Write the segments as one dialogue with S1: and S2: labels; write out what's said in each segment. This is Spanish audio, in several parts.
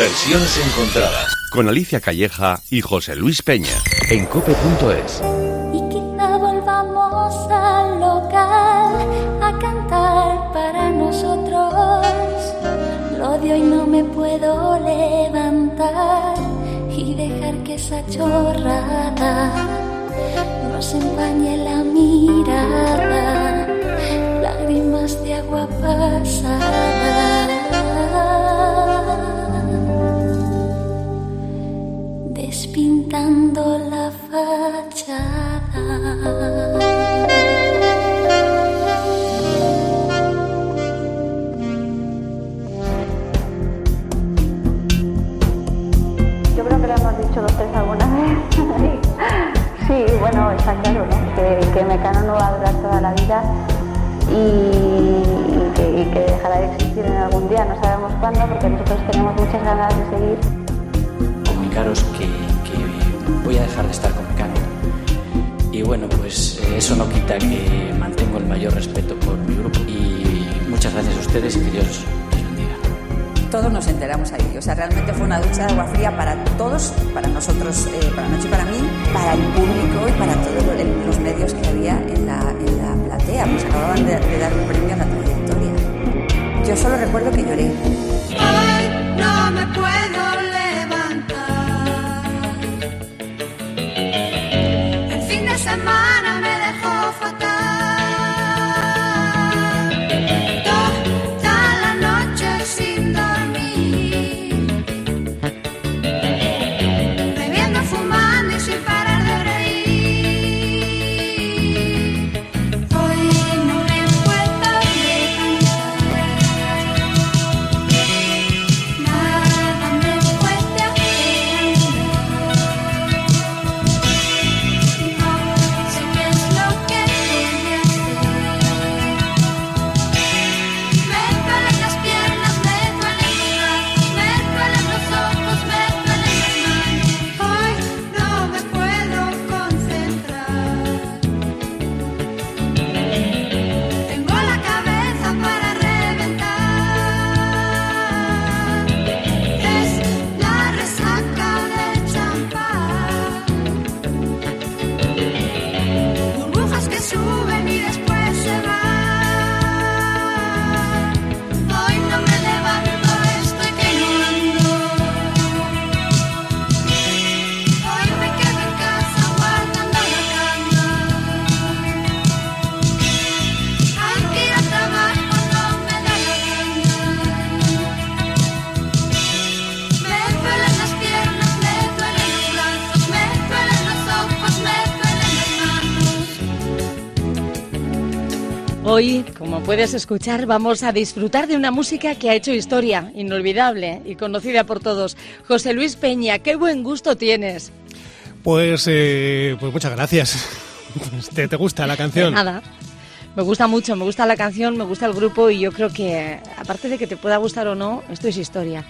S1: Versiones encontradas. Con Alicia Calleja y José Luis Peña. En cope.es.
S2: Y quizá volvamos al local a cantar para nosotros. Lo de hoy no me puedo levantar y dejar que esa chorrada nos empañe la mirada. Lágrimas de agua pasada. Despintando la fachada.
S3: Yo creo que lo hemos dicho los tres alguna vez. sí, bueno, está claro, ¿no? Que, que Mecano no va a durar toda la vida y, y que, y que dejará de existir en algún día. No sabemos cuándo, porque nosotros tenemos muchas ganas de seguir.
S4: comunicaros que voy a dejar de estar con Mecano. Y bueno, pues eh, eso no quita que mantengo el mayor respeto por mi grupo. Y muchas gracias a ustedes y que Dios les bendiga.
S5: Todos nos enteramos ahí. O sea, realmente fue una ducha de agua fría para todos, para nosotros, eh, para Noche y para mí, para el público y para todos los medios que había en la, en la platea. Pues acababan de, de dar un premio a la trayectoria. Yo solo recuerdo que lloré.
S2: Hoy,
S6: como puedes escuchar, vamos a disfrutar de una música que ha hecho historia, inolvidable y conocida por todos. José Luis Peña, qué buen gusto tienes.
S7: Pues, eh, pues muchas gracias. ¿Te, te gusta la canción?
S6: Nada. Me gusta mucho, me gusta la canción, me gusta el grupo y yo creo que, aparte de que te pueda gustar o no, esto es historia.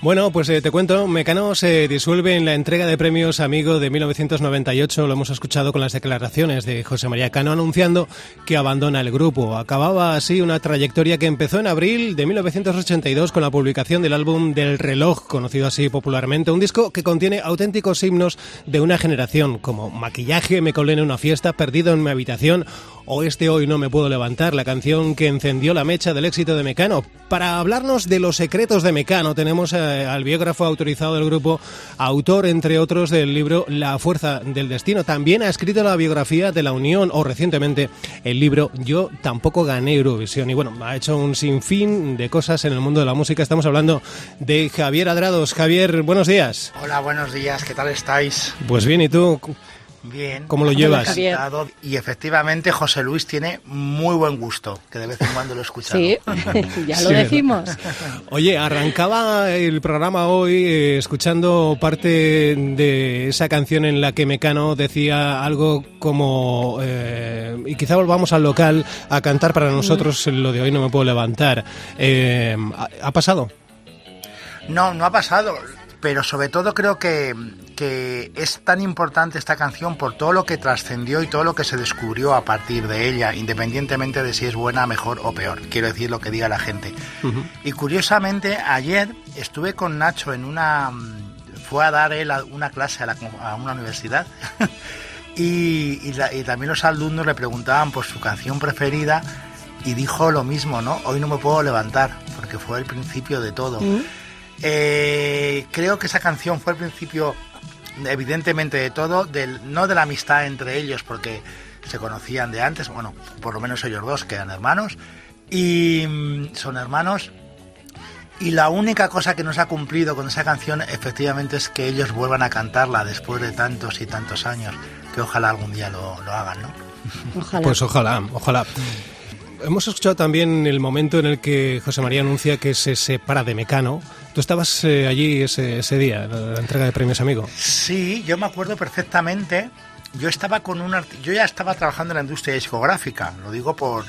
S7: Bueno, pues eh, te cuento, Mecano se disuelve en la entrega de premios Amigo de 1998, lo hemos escuchado con las declaraciones de José María Cano anunciando que abandona el grupo. Acababa así una trayectoria que empezó en abril de 1982 con la publicación del álbum Del reloj, conocido así popularmente, un disco que contiene auténticos himnos de una generación como Maquillaje, Me colé en una fiesta, Perdido en mi habitación o Este hoy no me puedo levantar, la canción que encendió la mecha del éxito de Mecano. Para hablarnos de los secretos de Mecano tenemos eh, al biógrafo autorizado del grupo, autor entre otros del libro La fuerza del destino. También ha escrito la biografía de la Unión o recientemente el libro Yo tampoco gané Eurovisión. Y bueno, ha hecho un sinfín de cosas en el mundo de la música. Estamos hablando de Javier Adrados. Javier, buenos días.
S8: Hola, buenos días, ¿qué tal estáis?
S7: Pues bien, ¿y tú?
S8: Bien.
S7: ¿Cómo lo llevas?
S8: Encantado. Y efectivamente José Luis tiene muy buen gusto, que de vez en cuando lo he escuchado.
S6: Sí, ya lo
S7: Sí,
S6: decimos.
S7: Oye, arrancaba el programa hoy eh, escuchando parte de esa canción en la que Mecano decía algo como, eh, y quizá volvamos al local a cantar para nosotros lo de hoy no me puedo levantar. Eh, ¿ha, ha pasado?
S8: No, no ha pasado. Pero sobre todo creo que, que es tan importante esta canción por todo lo que trascendió y todo lo que se descubrió a partir de ella, independientemente de si es buena, mejor o peor. Quiero decir lo que diga la gente. Y curiosamente, ayer estuve con Nacho en una... Fue a dar él una clase a, la- a una universidad y, y la- y también los alumnos le preguntaban por su canción preferida y dijo lo mismo, ¿no? Hoy no me puedo levantar porque fue el principio de todo. Eh, creo que esa canción fue el principio, evidentemente, de todo, del, no de la amistad entre ellos, porque se conocían de antes, bueno, por lo menos ellos dos, que eran hermanos, y mm, son hermanos. Y la única cosa que nos ha cumplido con esa canción, efectivamente, es que ellos vuelvan a cantarla después de tantos y tantos años, que ojalá algún día lo, lo hagan, ¿no?
S6: Ojalá.
S7: Pues ojalá, ojalá. Hemos escuchado también el momento en el que José María anuncia que se separa de Mecano. Tú estabas eh, allí ese, día, la entrega de premios Amigo.
S8: Sí, yo me acuerdo perfectamente. Yo estaba con un yo ya estaba trabajando en la industria discográfica, lo digo por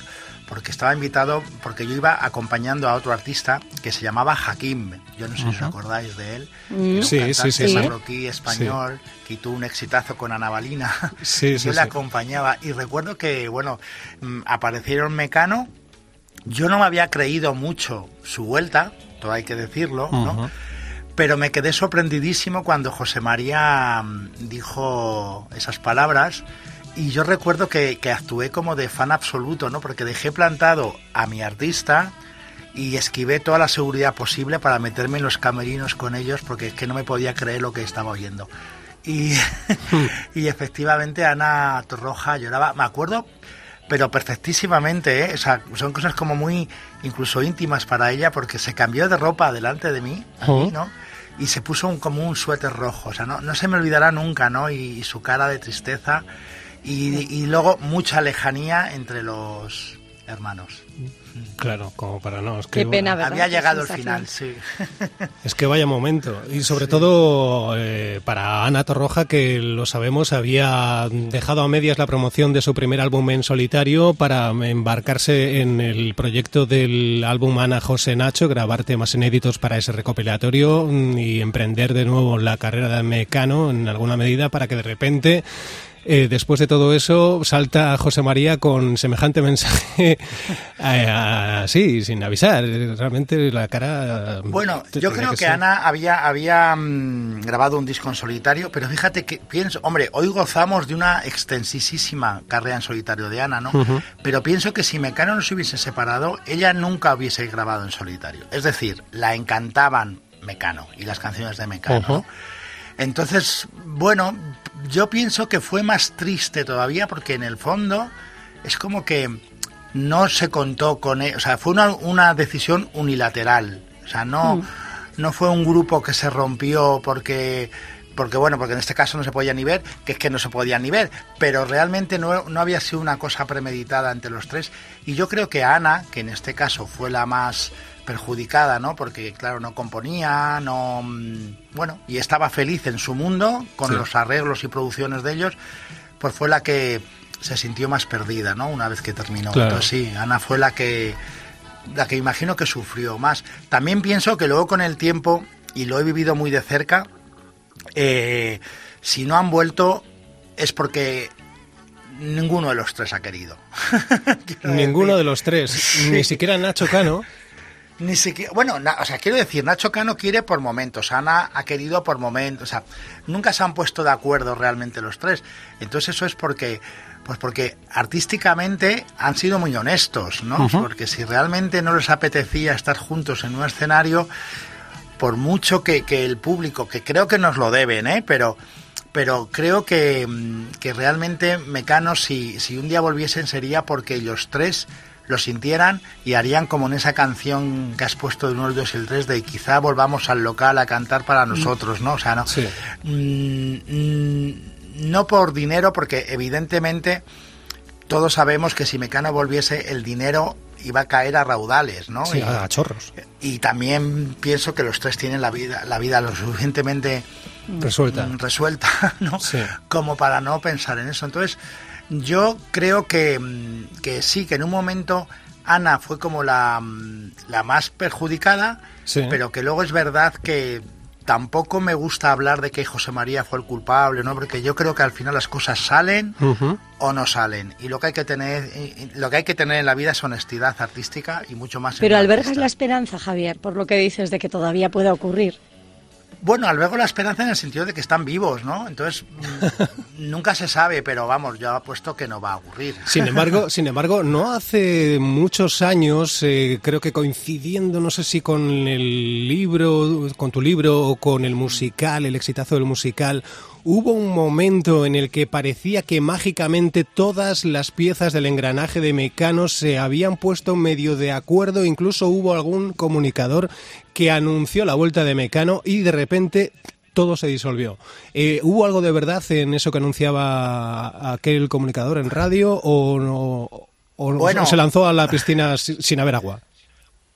S8: porque estaba invitado porque yo iba acompañando a otro artista que se llamaba Hakim. Yo no sé si os acordáis de él.
S6: Mm.
S7: Sí, sí,
S8: cantante
S7: sí, sí.
S8: marroquí español que tuvo un exitazo con Ana Balina.
S7: Sí,
S8: yo
S7: sí,
S8: le
S7: sí.
S8: acompañaba y recuerdo que bueno, mm, aparecieron Mecano. Yo no me había creído mucho su vuelta, todo hay que decirlo, ¿no?
S7: Ujú.
S8: Pero me quedé sorprendidísimo cuando José María mm, dijo esas palabras y yo recuerdo que, que actué como de fan absoluto, ¿no? Porque dejé plantado a mi artista y esquivé toda la seguridad posible para meterme en los camerinos con ellos porque es que no me podía creer lo que estaba oyendo. Y, y efectivamente Ana Torroja lloraba, me acuerdo, pero perfectísimamente, ¿eh? O sea, son cosas como muy incluso íntimas para ella porque se cambió de ropa delante de mí, a mí,
S7: Ujú.
S8: ¿no? Y se puso un, como un suéter rojo, o sea, no, no se me olvidará nunca, ¿no? Y, y su cara de tristeza y, y luego mucha lejanía entre los hermanos.
S7: Claro, como para no. Es que,
S6: Qué pena, ¿verdad?
S8: Había llegado el final, sí.
S7: Es que vaya momento. Y sobre todo eh, para Ana Torroja, que lo sabemos, había dejado a medias la promoción de su primer álbum en solitario para embarcarse en el proyecto del álbum Ana José Nacho, grabar temas inéditos para ese recopilatorio mm, y emprender de nuevo la carrera de Mecano en alguna medida para que de repente. Eh, después de todo eso, salta José María con semejante mensaje así, sin avisar. Realmente la cara.
S8: Bueno, yo creo que, Ana había, había mm, grabado un disco en solitario, pero fíjate que pienso, hombre, hoy gozamos de una extensísima carrera en solitario de Ana, ¿no? Pero pienso que si Mecano no se hubiese separado, ella nunca hubiese grabado en solitario. Es decir, la encantaban Mecano y las canciones de Mecano. Entonces, bueno, yo pienso que fue más triste todavía porque en el fondo es como que no se contó con él, o sea, fue una, una decisión unilateral, o sea, no, no fue un grupo que se rompió porque porque bueno, porque en este caso no se podía ni ver, que es que no se podía ni ver, pero realmente no, no había sido una cosa premeditada entre los tres. Y yo creo que Ana, que en este caso fue la más perjudicada, ¿no? Porque claro, no componía, no mm, bueno, y estaba feliz en su mundo con
S7: Sí.
S8: los arreglos y producciones de ellos, pues fue la que se sintió más perdida, ¿no? Una vez que terminó.
S7: Claro.
S8: Entonces sí, Ana fue la que la que imagino que sufrió más. También pienso que luego con el tiempo y lo he vivido muy de cerca, eh, si no han vuelto es porque ninguno de los tres ha querido.
S7: Ninguno
S8: decir,
S7: de los tres, ni siquiera Nacho Cano.
S8: Ni siquiera, bueno, na- o sea, quiero decir, Nacho Cano quiere por momentos, Ana ha querido por momentos, o sea, nunca se han puesto de acuerdo realmente los tres. Entonces eso es porque, pues porque artísticamente han sido muy honestos, ¿no? Porque si realmente no les apetecía estar juntos en un escenario, por mucho que, que el público, que creo que nos lo deben, ¿eh? Pero, pero creo que, mm, que realmente Mecano, si, si un día volviesen, sería porque los tres lo sintieran y harían como en esa canción que has puesto de uno, el dos y el tres, de quizá volvamos al local a cantar para nosotros, ¿no? O sea, no.
S7: Sí.
S8: Mm, mm, no por dinero, porque evidentemente todos sabemos que si Mecano volviese, el dinero iba a caer a raudales, ¿no?
S7: Sí,
S8: Y-
S7: a chorros.
S8: y también pienso que los tres tienen la vida, la vida lo suficientemente
S7: Resuelta.
S8: mm, resuelta, ¿no?
S7: Sí.
S8: Como para no pensar en eso. Entonces, yo creo que, mm, que sí, que en un momento Ana fue como la, mm, la más perjudicada,
S7: Sí.
S8: pero que luego es verdad que tampoco me gusta hablar de que José María fue el culpable, ¿no? Porque yo creo que al final las cosas salen o no salen. Y lo que hay que tener, lo que hay que tener en la vida es honestidad artística y mucho más.
S6: Pero albergas la esperanza, Javier, por lo que dices de que todavía pueda ocurrir.
S8: Bueno, albergo la esperanza en el sentido de que están vivos, ¿no? Entonces, mm, nunca se sabe, pero vamos, yo apuesto que no va a ocurrir.
S7: Sin embargo, sin embargo, no hace muchos años, eh, creo que coincidiendo, no sé si con el libro, con tu libro o con el musical, el exitazo del musical, hubo un momento en el que parecía que mágicamente todas las piezas del engranaje de Mecano se habían puesto medio de acuerdo, incluso hubo algún comunicador que anunció la vuelta de Mecano y de repente todo se disolvió. Eh, ¿Hubo algo de verdad en eso que anunciaba aquel comunicador en radio o, no, o
S8: Bueno.
S7: se lanzó a la piscina si- sin haber agua?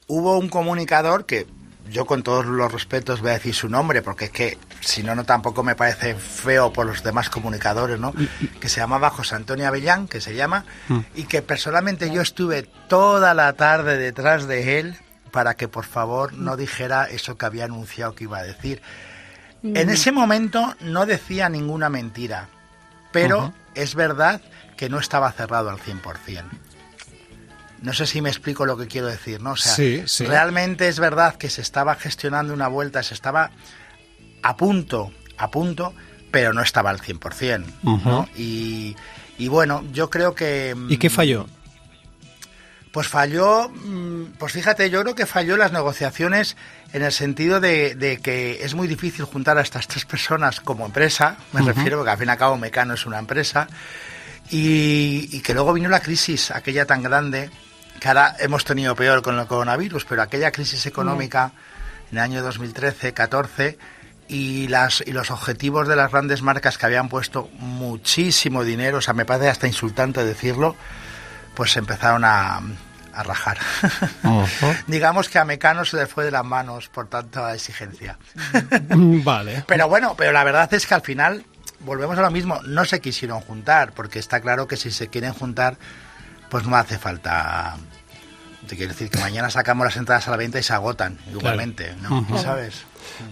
S8: Hubo un comunicador que yo con todos los respetos voy a decir su nombre, porque es que si no, no tampoco me parece feo por los demás comunicadores, ¿no? Que se llamaba José Antonio Avellán, que se llama, y que personalmente yo estuve toda la tarde detrás de él para que por favor no dijera eso que había anunciado que iba a decir. En ese momento no decía ninguna mentira, pero es verdad que no estaba cerrado al 100%. No sé si me explico lo que quiero decir, ¿no? O sea,
S7: Sí, sí.
S8: realmente es verdad que se estaba gestionando una vuelta, se estaba a punto, a punto, pero no estaba al 100%, ¿no?
S7: Ujú.
S8: y, y bueno, yo creo que...
S7: ¿Y qué
S8: mm,
S7: falló?
S8: Pues falló, mm, pues fíjate, yo creo que falló las negociaciones en el sentido de, de que es muy difícil juntar a estas tres personas como empresa, me refiero, porque al fin y al cabo Mecano es una empresa, y, y que luego vino la crisis, aquella tan grande, que ahora hemos tenido peor con el coronavirus, pero aquella crisis económica en el año 2013-14 y, las, y los objetivos de las grandes marcas que habían puesto muchísimo dinero, o sea, me parece hasta insultante decirlo, pues empezaron a, a rajar. Digamos que a Mecano se le fue de las manos por tanta exigencia.
S7: vale.
S8: Pero bueno, pero la verdad es que al final volvemos a lo mismo, no se quisieron juntar, porque está claro que si se quieren juntar, pues no hace falta... Te quiero decir que mañana sacamos las entradas a la venta y se agotan igualmente, ¿no?
S7: Ujú.
S8: ¿Sabes?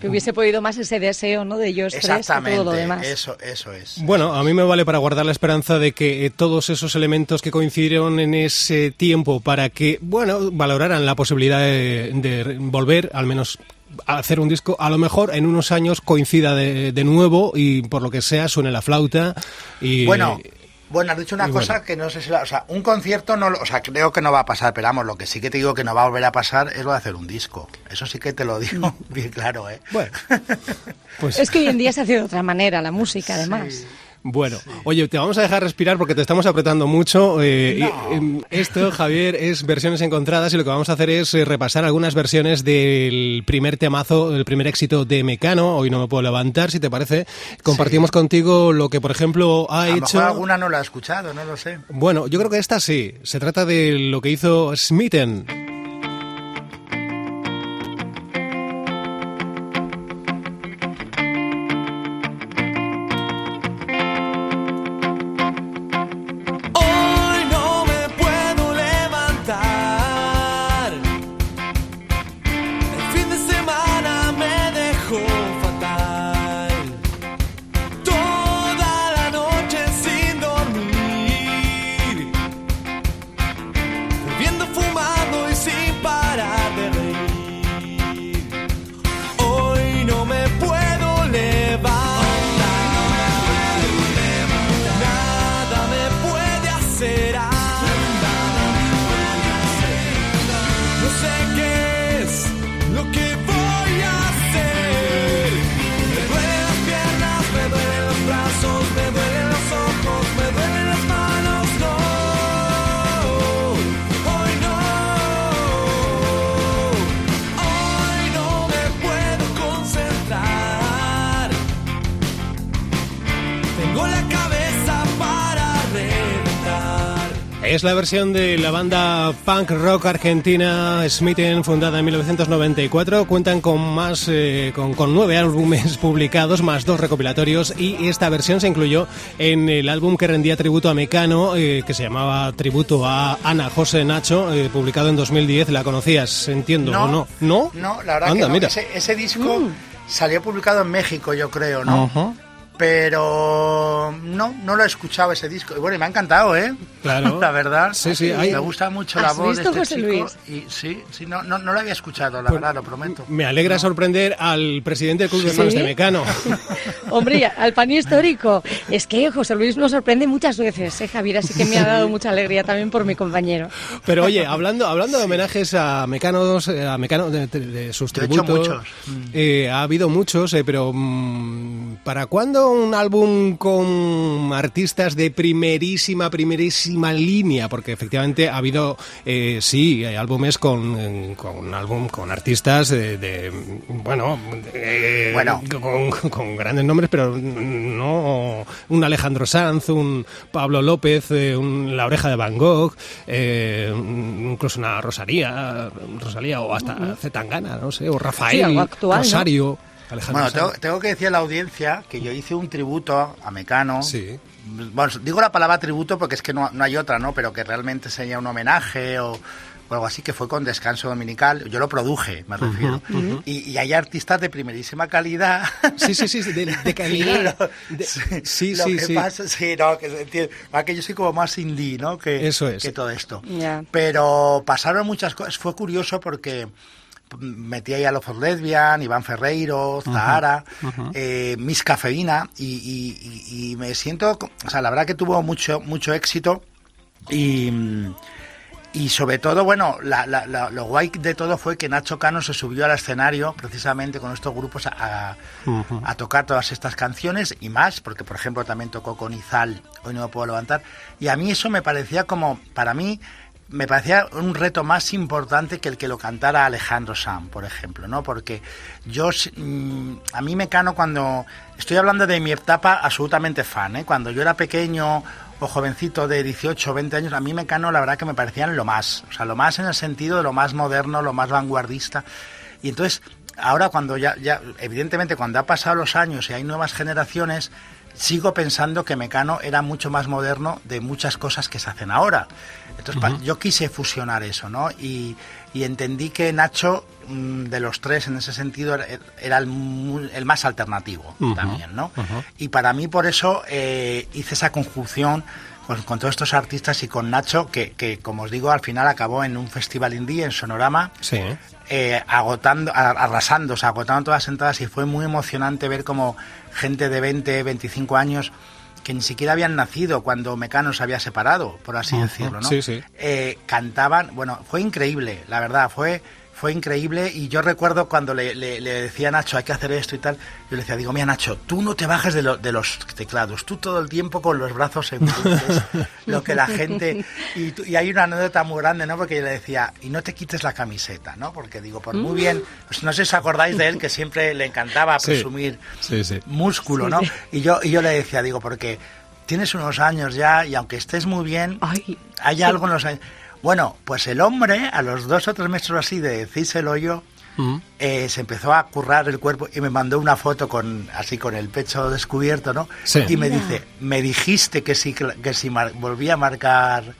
S6: Que hubiese podido más ese deseo, ¿no? De ellos tres que todo lo demás.
S8: eso, eso es.
S7: Bueno, a mí me vale para guardar la esperanza de que eh, todos esos elementos que coincidieron en ese tiempo para que, bueno, valoraran la posibilidad de, de volver, al menos a hacer un disco, a lo mejor en unos años coincida de, de nuevo y por lo que sea suene la flauta y
S8: Bueno, bueno, has dicho una
S7: y
S8: cosa
S7: bueno.
S8: que no sé si... la- o sea, un concierto no... lo- O sea, creo que no va a pasar, pero vamos, lo que sí que te digo que no va a volver a pasar es lo de hacer un disco. Eso sí que te lo digo bien claro, ¿eh?
S7: Bueno, pues
S6: Es que hoy en día se hace de otra manera la música, además.
S7: Bueno, oye, te vamos a dejar respirar porque te estamos apretando mucho. eh,
S8: No.
S7: em, esto, Javier, es versiones encontradas y lo que vamos a hacer es eh, repasar algunas versiones del primer temazo, del primer éxito de Mecano. Hoy no me puedo levantar, si te parece. Compartimos contigo lo que, por ejemplo, ha
S8: A
S7: hecho.
S8: mejor alguna no la ha escuchado, no lo sé.
S7: Bueno, yo creo que esta sí. Se trata de lo que hizo Smitten.
S9: Es la
S7: versión de la banda punk rock argentina Smitten, fundada en 1994. Cuentan con más, eh, con, con nueve álbumes publicados, más dos recopilatorios, y esta versión se incluyó en el álbum que rendía tributo a Mecano, eh, que se llamaba Tributo a Ana José Nacho, eh, publicado en 2010. ¿La conocías? Entiendo, ¿o no? ¿No?
S8: No, la verdad
S7: Anda,
S8: que no.
S7: mira.
S8: Ese, ese disco Salió publicado en México, yo creo, ¿no?
S7: Ujú.
S8: Pero no, no lo he escuchado ese disco. Y bueno, y me ha encantado, ¿eh?
S7: Claro.
S8: la verdad.
S7: Sí, sí, hay-
S8: Me gusta mucho la
S6: ¿Has
S8: voz de
S6: visto,
S8: este
S6: José
S8: chico.
S6: Luis?
S8: Y sí, sí, no, no, no lo había escuchado, la
S7: Pues,
S8: verdad, lo prometo.
S7: Me alegra sorprender al presidente del Club de. Fans de Mecano.
S6: Hombre, al pan histórico. Es que José Luis nos sorprende muchas veces, ¿eh, Javier? Así que me ha dado mucha alegría también por mi compañero.
S7: Pero oye, hablando, hablando de homenajes a mecanos, eh, a mecanos de, de- de sus
S8: he hecho
S7: tributos,
S8: muchos. Mm.
S7: eh, ha habido muchos, eh, pero mm, ¿para cuándo un álbum con artistas de primerísima, primerísima línea? Porque efectivamente ha habido, eh, sí, hay álbumes con, eh, con álbum con artistas de, de, bueno, de-
S8: Bueno.
S7: con, con grandes nombres, pero no un Alejandro Sanz, un Pablo López, eh, un La Oreja de Van Gogh, eh, incluso una Rosalía, Rosalía o hasta Zetangana, no sé, o Rafael,
S6: actual, ¿no?
S7: Alejandro
S8: Bueno, tengo, que decir a la audiencia que yo hice un tributo a Mecano.
S7: Sí.
S8: Bueno, digo la palabra tributo porque es que no, no hay otra, ¿no? Pero que realmente sería un homenaje o, o algo así, que fue con Descanso Dominical. Yo lo produje, me refiero. y, y hay artistas de primerísima calidad.
S7: Sí, sí, sí, de, de calidad.
S8: Lo-
S7: De-
S8: sí,
S7: sí,
S8: lo
S7: sí,
S8: que
S7: sí.
S8: pasa, sí, no, que, se entiende. Va, que yo soy como más indie, ¿no? Que,
S7: Eso es.
S8: que todo esto.
S6: Ya.
S8: Pero pasaron muchas cosas. Fue curioso porque metí ahí a Love Lesbian, Iván Ferreiro, Zahara, eh, Miss Cafeína y, y- y- y me siento, o sea, la verdad que tuvo mucho mucho éxito y y sobre todo, bueno, la- la- la- lo guay de todo fue que Nacho Cano se subió al escenario precisamente con estos grupos a, a- a tocar todas estas canciones y más, porque por ejemplo también tocó con Izal, hoy no me puedo levantar, y a mí eso me parecía como, para mí, me parecía un reto más importante que el que lo cantara Alejandro Sam, por ejemplo, ¿no? Porque yo, mm, a mí Mecano cuando, estoy hablando de mi etapa absolutamente fan, ¿eh? Cuando yo era pequeño o jovencito de 18 o 20 años, a mí Mecano la verdad que me parecían lo más, o sea, lo más en el sentido de lo más moderno, lo más vanguardista. Y entonces, ahora cuando ya, ya evidentemente cuando ha pasado los años y hay nuevas generaciones, sigo pensando que Mecano era mucho más moderno de muchas cosas que se hacen ahora. Entonces, yo quise fusionar eso, ¿no? Y, y entendí que Nacho, mm, de los tres en ese sentido, era, era el, más alternativo también, ¿no? Y para mí, por eso, eh, hice esa conjunción con, con todos estos artistas y con Nacho, que, que, como os digo, al final acabó en un festival indie en Sonorama
S7: Sí.
S8: eh, agotando, arrasando, o sea, agotando todas las entradas y fue muy emocionante ver como gente de 20, 25 años que ni siquiera habían nacido cuando Mecano se había separado, por así decirlo, ¿no?
S7: Sí, sí.
S8: Eh, cantaban, bueno, fue increíble, la verdad, fue fue increíble y yo recuerdo cuando le, le- le decía a Nacho hay que hacer esto y tal, yo le decía, digo, mira Nacho, tú no te bajes de, lo- de los teclados, tú todo el tiempo con los brazos en lo que la gente... Y, y hay una anécdota muy grande, ¿no? Porque yo le decía, y no te quites la camiseta, ¿no? Porque digo, por muy bien, pues no sé si os acordáis de él, que siempre le encantaba presumir
S7: Sí, sí.
S8: músculo, ¿no? Y yo, y yo le decía, digo, porque tienes unos años ya y aunque estés muy bien,
S6: Ay,
S8: hay algo en los años. Bueno, pues el hombre, a los dos o tres meses así de decírselo yo, eh, se empezó a currar el cuerpo y me mandó una foto con así con el pecho descubierto, ¿no?
S7: Sí.
S8: Y me
S6: Mira.
S8: dice, me dijiste que si, que si mar- volvía a marcar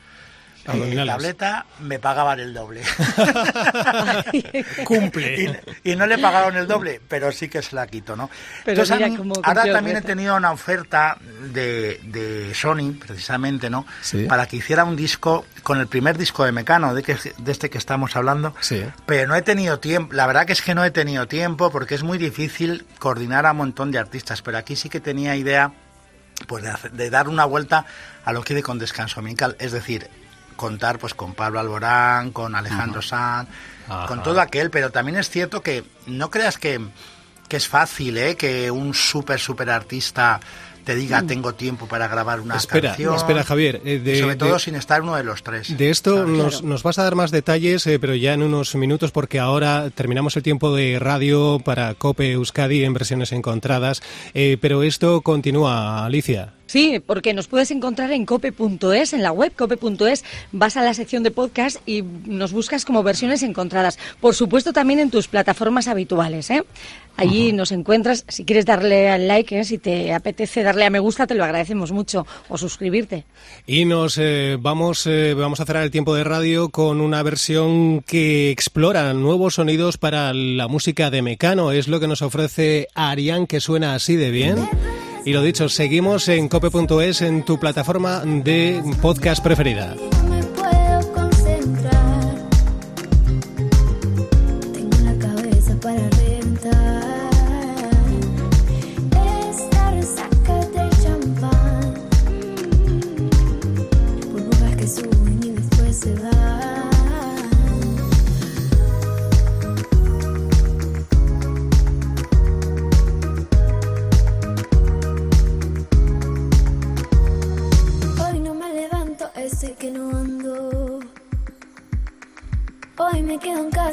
S8: eh, tableta, me pagaban el doble.
S7: Cumple.
S8: y, y no le pagaron el doble, pero sí que se la quitó, ¿no?
S6: Pero
S8: Entonces,
S6: mira
S8: mí, ahora también he tenido una oferta de, de Sony, precisamente, ¿no?
S7: Sí.
S8: Para que hiciera un disco con el primer disco de Mecano, de, que, de este que estamos hablando.
S7: Sí.
S8: Pero no he tenido tiempo, la verdad que es que no he tenido tiempo porque es muy difícil coordinar a un montón de artistas, pero aquí sí que tenía idea pues de, hacer- de dar una vuelta a lo que hice con Descanso Dominical, es decir, contar pues con Pablo Alborán, con Alejandro Sanz,
S7: Ajá.
S8: con todo aquel, pero también es cierto que no creas que, que es fácil, ¿eh? que un súper, súper artista te diga tengo tiempo para grabar una
S7: Mm. Espera,
S8: canción.
S7: espera, Javier, eh, de-
S8: sobre todo
S7: de-
S8: sin estar uno de los tres.
S7: De esto nos vas a dar más detalles, eh, pero ya en unos minutos, porque ahora terminamos el tiempo de radio para Cope Euskadi en versiones encontradas. Eh, pero esto continúa, Alicia.
S6: Sí, porque nos puedes encontrar en cope.es, en la web cope.es, vas a la sección de podcast y nos buscas como versiones encontradas. Por supuesto también en tus plataformas habituales, ¿eh? Allí nos encuentras, si quieres darle al like, ¿eh? si te apetece darle a me gusta, te lo agradecemos mucho, o suscribirte.
S7: Y nos eh, vamos, eh, vamos a cerrar el tiempo de radio con una versión que explora nuevos sonidos para la música de Mecano. Es lo que nos ofrece Arián, que suena así de bien. Y lo dicho, seguimos en cope.es, en tu plataforma de podcast preferida.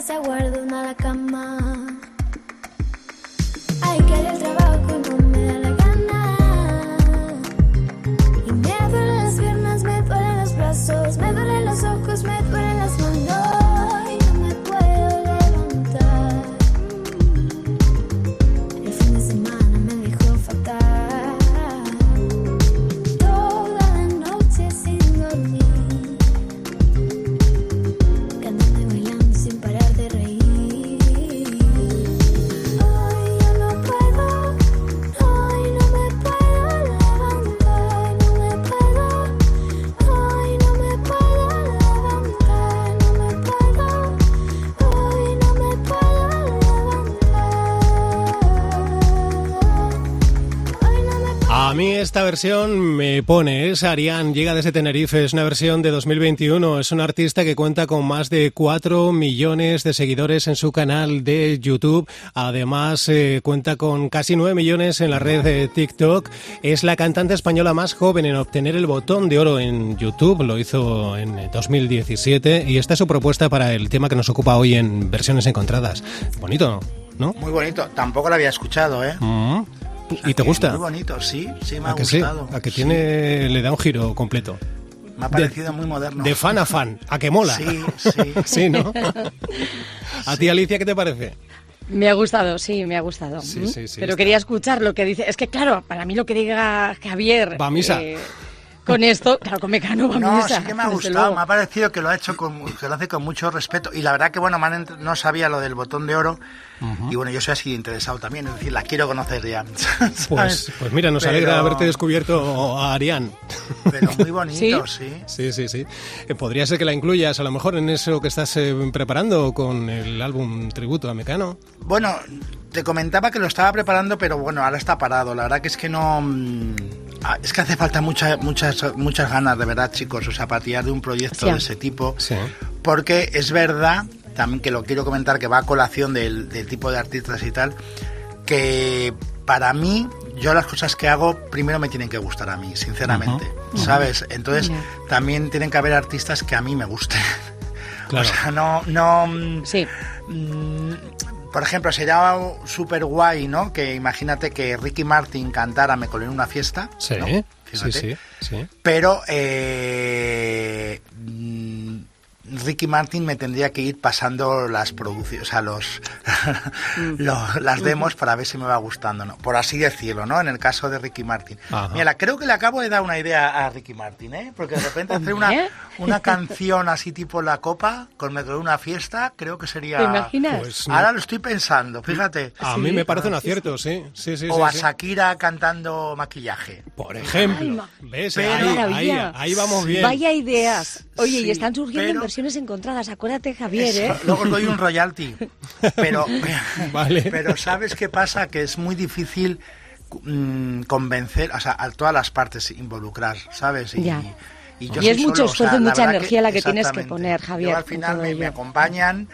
S2: Casa, guardo
S7: versión me pone, es Arián, llega desde Tenerife, es una versión de 2021, es un artista que cuenta con más de 4 millones de seguidores en su canal de YouTube, además eh, cuenta con casi 9 millones en la red de TikTok, es la cantante española más joven en obtener el botón de oro en YouTube, lo hizo en 2017 y esta es su propuesta para el tema que nos ocupa hoy en versiones encontradas. Bonito, ¿no?
S8: Muy bonito. Tampoco lo había escuchado, ¿eh?
S7: Mm. ¿Y te gusta?
S8: Muy bonito, sí, sí me ha
S7: ¿A que sí?
S8: gustado.
S7: A que
S8: Sí,
S7: tiene, le da un giro completo.
S8: Me ha parecido muy moderno.
S7: De fan a fan, a que mola.
S8: Sí, sí.
S7: Sí, ¿no? A ti, Alicia, ¿qué te parece?
S6: Me ha gustado, sí, me ha gustado.
S7: Sí, sí, sí,
S6: Pero
S7: está.
S6: quería escuchar lo que dice. Es que, claro, para mí lo que diga Javier.
S7: Va a misa.
S6: eh, con esto, claro, con Mecano va a
S8: No,
S6: misa.
S8: sí que me ha gustado, me ha parecido que lo ha hecho con, que lo hace con mucho respeto y la verdad que bueno, no sabía lo del botón de oro y bueno, yo soy así interesado también, es decir, la quiero conocer ya.
S7: Pues, pues mira, nos
S8: Pero-
S7: alegra haberte descubierto a Arián.
S8: Pero muy bonito, sí.
S7: Sí, sí, sí. Eh, podría ser que la incluyas a lo mejor en eso que estás eh, preparando con el álbum tributo a Mecano.
S8: Bueno, te comentaba que lo estaba preparando, pero bueno, ahora está parado. La verdad que es que no. mm, ah, Es que hace falta mucha, muchas, muchas ganas, de verdad, chicos. O sea, para tirar de un proyecto
S6: Sí.
S8: de ese tipo.
S7: Sí.
S8: Porque es verdad, también que lo quiero comentar, que va a colación del, del tipo de artistas y tal, que para mí, yo las cosas que hago, primero me tienen que gustar a mí, sinceramente. ¿Sabes? Entonces, también tienen que haber artistas que a mí me gusten.
S7: Claro.
S8: O sea, no. no
S6: Sí,
S8: Mm, por ejemplo, sería súper guay, ¿no? Que imagínate que Ricky Martin cantara Me colé en una fiesta.
S7: Sí,
S8: ¿no?
S7: sí, sí, sí.
S8: Pero eh, Ricky Martin me tendría que ir pasando las producciones, o sea, los, lo- las demos para ver si me va gustando, ¿no? Por así decirlo, ¿no? En el caso de Ricky Martin.
S7: Ajá.
S8: Mira, creo que le acabo de dar una idea a Ricky Martin, ¿eh? Porque de repente hacer una,
S6: Hombre.
S8: una canción así tipo La Copa, con una fiesta, creo que sería...
S6: ¿te imaginas?
S7: Pues
S8: Ahora lo estoy pensando, fíjate.
S7: a mí me parece un acierto, sí. Sí, sí,
S8: O
S7: sí,
S8: a
S7: sí.
S8: Shakira cantando maquillaje.
S7: Por ejemplo.
S6: Ay, ma-
S7: ¿Ves?
S8: Pero-
S7: ahí, vamos bien.
S6: Vaya ideas. Oye,
S8: Sí,
S6: y están surgiendo en
S8: pero-
S6: encontradas. Acuérdate, Javier,
S8: Eso,
S6: ¿eh?
S8: Luego os doy un royalty. Pero,
S7: Vale.
S8: pero ¿sabes qué pasa? Que es muy difícil mm, convencer, o sea, a todas las partes involucrar, ¿sabes? Y,
S6: Ya.
S8: y yo
S6: Y es mucho
S8: solo, o sea,
S6: esfuerzo y
S8: la
S6: mucha energía la que tienes que poner, Javier,
S8: Yo al final me acompañan,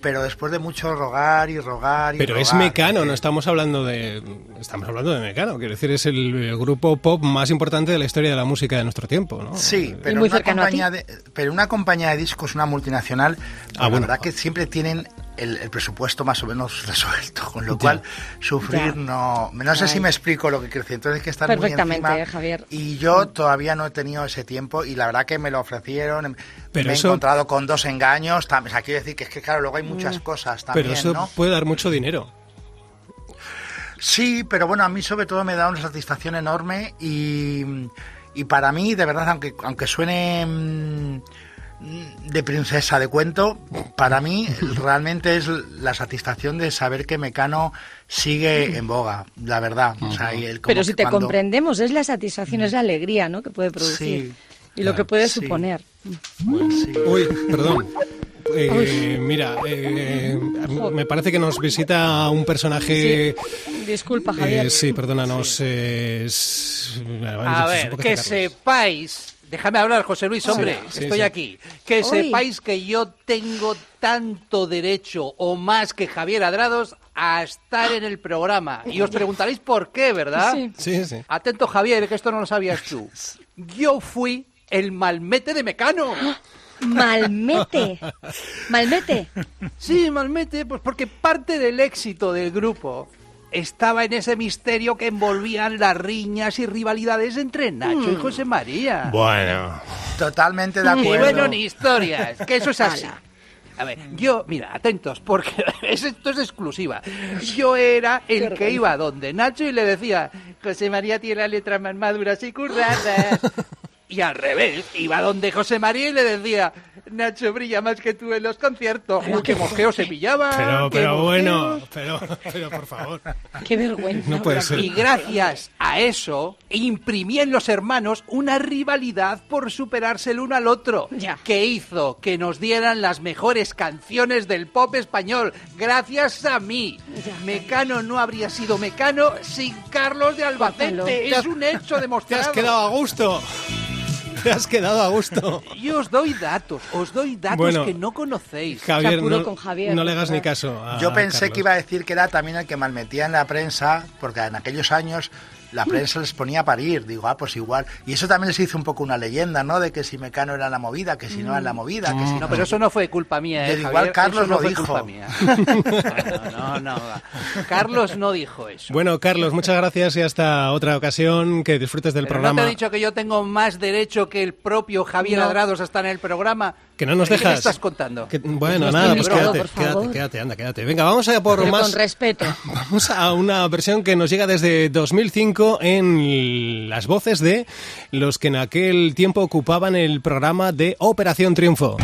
S8: pero después de mucho rogar y rogar y
S7: Pero es Mecano, no estamos hablando de estamos hablando de Mecano, quiero decir es el, eh, grupo pop más importante de la historia de la música de nuestro tiempo, ¿no?
S8: Sí, pero,
S6: muy
S8: una
S6: cercano a ti.
S8: compañía de, pero una compañía de discos, una multinacional,
S7: Ah,
S8: la verdad que siempre tienen el, el presupuesto más o menos resuelto, con lo
S6: Ya.
S8: cual sufrir
S6: Ya.
S8: no... No sé si me explico lo que quiero decir. Entonces hay que estar muy
S6: Perfectamente,
S8: encima.
S6: eh, Javier.
S8: Y yo todavía no he tenido ese tiempo y la verdad que me lo ofrecieron.
S7: Pero
S8: me he encontrado con dos engaños. O sea, quiero decir que es que, claro, luego hay muchas cosas también,
S7: Pero eso
S8: ¿no?
S7: puede dar mucho dinero.
S8: Sí, pero bueno, a mí sobre todo me da una satisfacción enorme y, y para mí, de verdad, aunque, aunque suene mm, de princesa de cuento, para mí realmente es la satisfacción de saber que Mecano sigue en boga, la verdad. O sea, y el- como
S6: Pero si te
S8: cuando-
S6: comprendemos, es la satisfacción, es la alegría ¿no? que puede producir
S8: Sí,
S6: y lo que puede
S8: sí.
S6: suponer.
S8: sí.
S7: Uy, perdón. Eh, mira, eh, me parece que nos visita un personaje.
S6: Disculpa, Javier.
S7: Eh, sí, perdónanos. eh, es-
S10: A ver, que sepáis. Déjame hablar, José Luis, hombre,
S7: Sí,
S10: estoy
S7: sí.
S10: aquí. Que sepáis que yo tengo tanto derecho o más que Javier Adrados a estar en el programa. Y os preguntaréis por qué, ¿verdad?
S6: Sí.
S7: Sí, sí.
S10: Atento, Javier, que esto no lo sabías tú. Yo fui el malmete de Mecano.
S6: Malmete. Malmete.
S10: Sí, Malmete, pues porque parte del éxito del grupo estaba en ese misterio que envolvían las riñas y rivalidades entre Nacho y José María.
S7: Bueno.
S8: Totalmente de
S10: Y
S8: acuerdo.
S10: bueno, ni historias, que eso es así. A ver, yo, mira, atentos, porque es- esto es exclusiva. Yo era el que iba donde Nacho y le decía, José María tiene las letras más maduras y curradas. Y al revés, iba donde José María y le decía, Nacho brilla más que tú en los conciertos. Uy, qué mosqueo se pillaba.
S7: Pero, pero bueno, pero, pero por favor.
S6: Qué vergüenza.
S7: No puede ser.
S10: Y gracias a eso, imprimí en los hermanos una rivalidad por superarse el uno al otro,
S6: Ya.
S10: que hizo que nos dieran las mejores canciones del pop español, gracias a mí.
S6: Ya.
S10: Mecano no habría sido Mecano sin Carlos de. Albacete, es un hecho
S7: Te
S10: demostrado.
S7: has quedado a gusto. Te has quedado a gusto.
S10: Yo os doy datos, os doy datos
S7: Bueno,
S10: que no conocéis.
S7: Javier, no,
S6: con Javier,
S7: no le hagas ni caso. a
S8: Yo pensé
S7: Carlos.
S8: que iba a decir que era también el que malmetía en la prensa, porque en aquellos años la prensa les ponía a parir. Digo, ah, pues igual. Y eso también les hizo un poco una leyenda, ¿no? De que si Mecano era la movida, que si no era la movida, que si
S10: No, pero eso no fue culpa mía, ¿eh,
S8: igual
S10: Javier?
S8: Carlos
S10: Eso no
S8: lo
S10: fue
S8: dijo.
S10: culpa mía. No, no, no, no. Carlos no dijo eso.
S7: Bueno, Carlos, muchas gracias y hasta otra ocasión. Que disfrutes del
S10: Pero
S7: programa.
S10: ¿No te he dicho que yo tengo más derecho que el propio Javier
S6: No.
S10: Adrados a estar en el programa?
S7: Que no nos
S10: ¿Qué
S7: dejas.
S10: me estás contando?
S7: Que- bueno,
S6: Nos
S7: nada, pues quédate,
S6: por favor.
S7: quédate, quédate, anda, quédate. Venga, vamos a por
S6: Pero
S7: más.
S6: con respeto.
S7: Vamos a una versión que nos llega desde 2005 en las voces de los que en aquel tiempo ocupaban el programa de Operación Triunfo.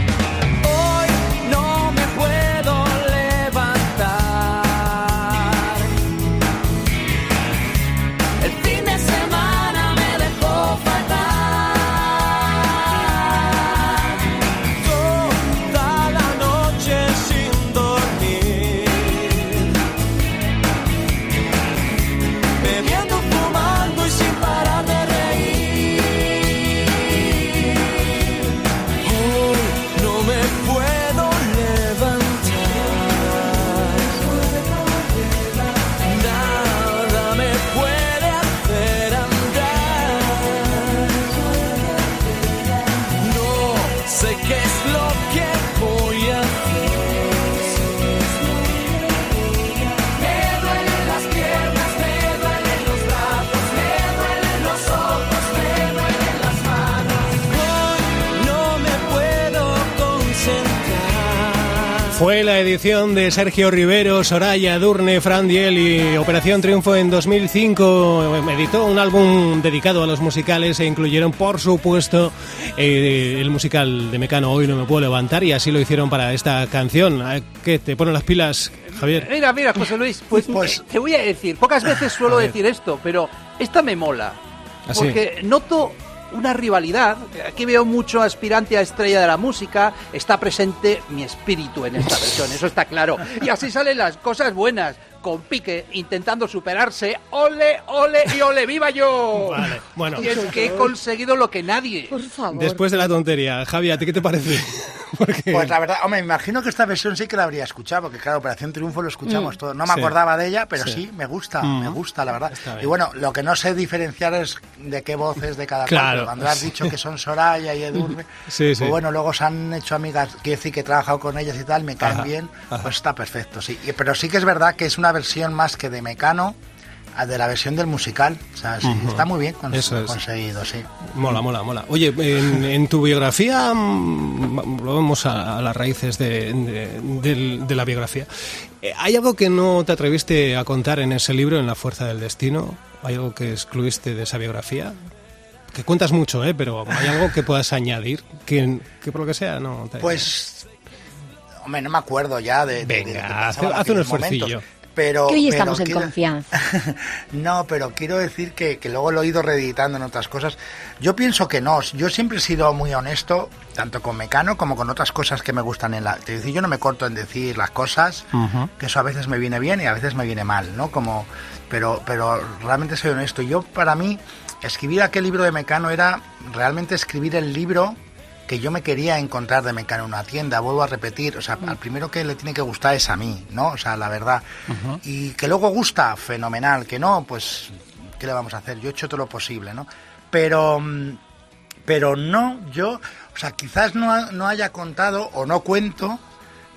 S7: Edición de Sergio Rivero, Soraya Durne, Fran Diel y Operación Triunfo en 2005. Editó un álbum dedicado a los musicales e incluyeron, por supuesto, eh, el musical de Mecano Hoy no me puedo levantar y así lo hicieron para esta canción. ¿A ¿Qué te ponen las pilas, Javier?
S10: Mira, mira, José Luis, pues,
S8: Pues-
S10: te voy a decir, pocas veces suelo decir esto, pero esta me mola.
S7: ¿Ah, sí?
S10: Porque noto una rivalidad. Aquí veo mucho aspirante a estrella de la música. Está presente mi espíritu en esta versión, eso está claro. Y así salen las cosas buenas. Con pique, intentando superarse. ¡Ole, ole y ole! ¡Viva yo!
S7: Vale, bueno.
S10: Y es que he conseguido lo que nadie.
S6: Por favor.
S7: Después de la tontería, Javi, ¿a ti qué te parece? Porque-
S8: Pues la verdad, hombre, me imagino que esta versión sí que la habría escuchado, porque claro, Operación Triunfo lo escuchamos
S6: Mm.
S8: todo. No me
S7: Sí.
S8: acordaba de ella, pero
S7: Sí.
S8: sí, me gusta,
S7: Mm.
S8: me gusta, la verdad. Y bueno, lo que no sé diferenciar es de qué voz es de cada cual,
S7: Claro.
S8: pero cuando has dicho que son Soraya y Edurne,
S7: Sí, sí.
S8: pues bueno, luego se han hecho amigas, quiero decir que he trabajado con ellas y tal, me caen
S7: Ajá,
S8: bien,
S7: ajá.
S8: pues está perfecto, sí. Pero sí que es verdad que es una versión más que de Mecano de la versión del musical. O sea, sí,
S7: Ujú.
S8: está muy bien cons-
S7: Eso es.
S8: conseguido, sí.
S7: Mola, mola, mola. Oye, en, en tu biografía, mm, volvemos a, a las raíces de, de- de la biografía. Eh, ¿Hay algo que no te atreviste a contar en ese libro, en La Fuerza del Destino? ¿Hay algo que excluiste de esa biografía? Que cuentas mucho, ¿eh? Pero ¿hay algo que puedas añadir? Que, que por lo que sea, no te...
S8: Pues, hombre, no me acuerdo ya de... de- de- de-
S7: Venga,
S8: de-
S7: un esfuercillo.
S8: momentos. Pero,
S6: Que hoy
S8: pero
S6: estamos en
S8: quiero-
S6: confianza.
S8: no, pero quiero decir que, que luego lo he ido reeditando en otras cosas. Yo pienso que no. Yo siempre he sido muy honesto, tanto con Mecano como con otras cosas que me gustan en la... Es decir, yo no me corto en decir las cosas, que eso a veces me viene bien y a veces me viene mal, ¿no? Como, pero, pero realmente soy honesto. Yo, para mí, escribir aquel libro de Mecano era realmente escribir el libro que yo me quería encontrar de Mecano en una tienda, vuelvo a repetir, o sea, al primero que le tiene que gustar es a mí, ¿no? O sea, la verdad. Y que luego gusta, fenomenal, que no, pues, ¿qué le vamos a hacer? Yo he hecho todo lo posible, ¿no? Pero, mm, pero no, yo, o sea, quizás no, no haya contado o no cuento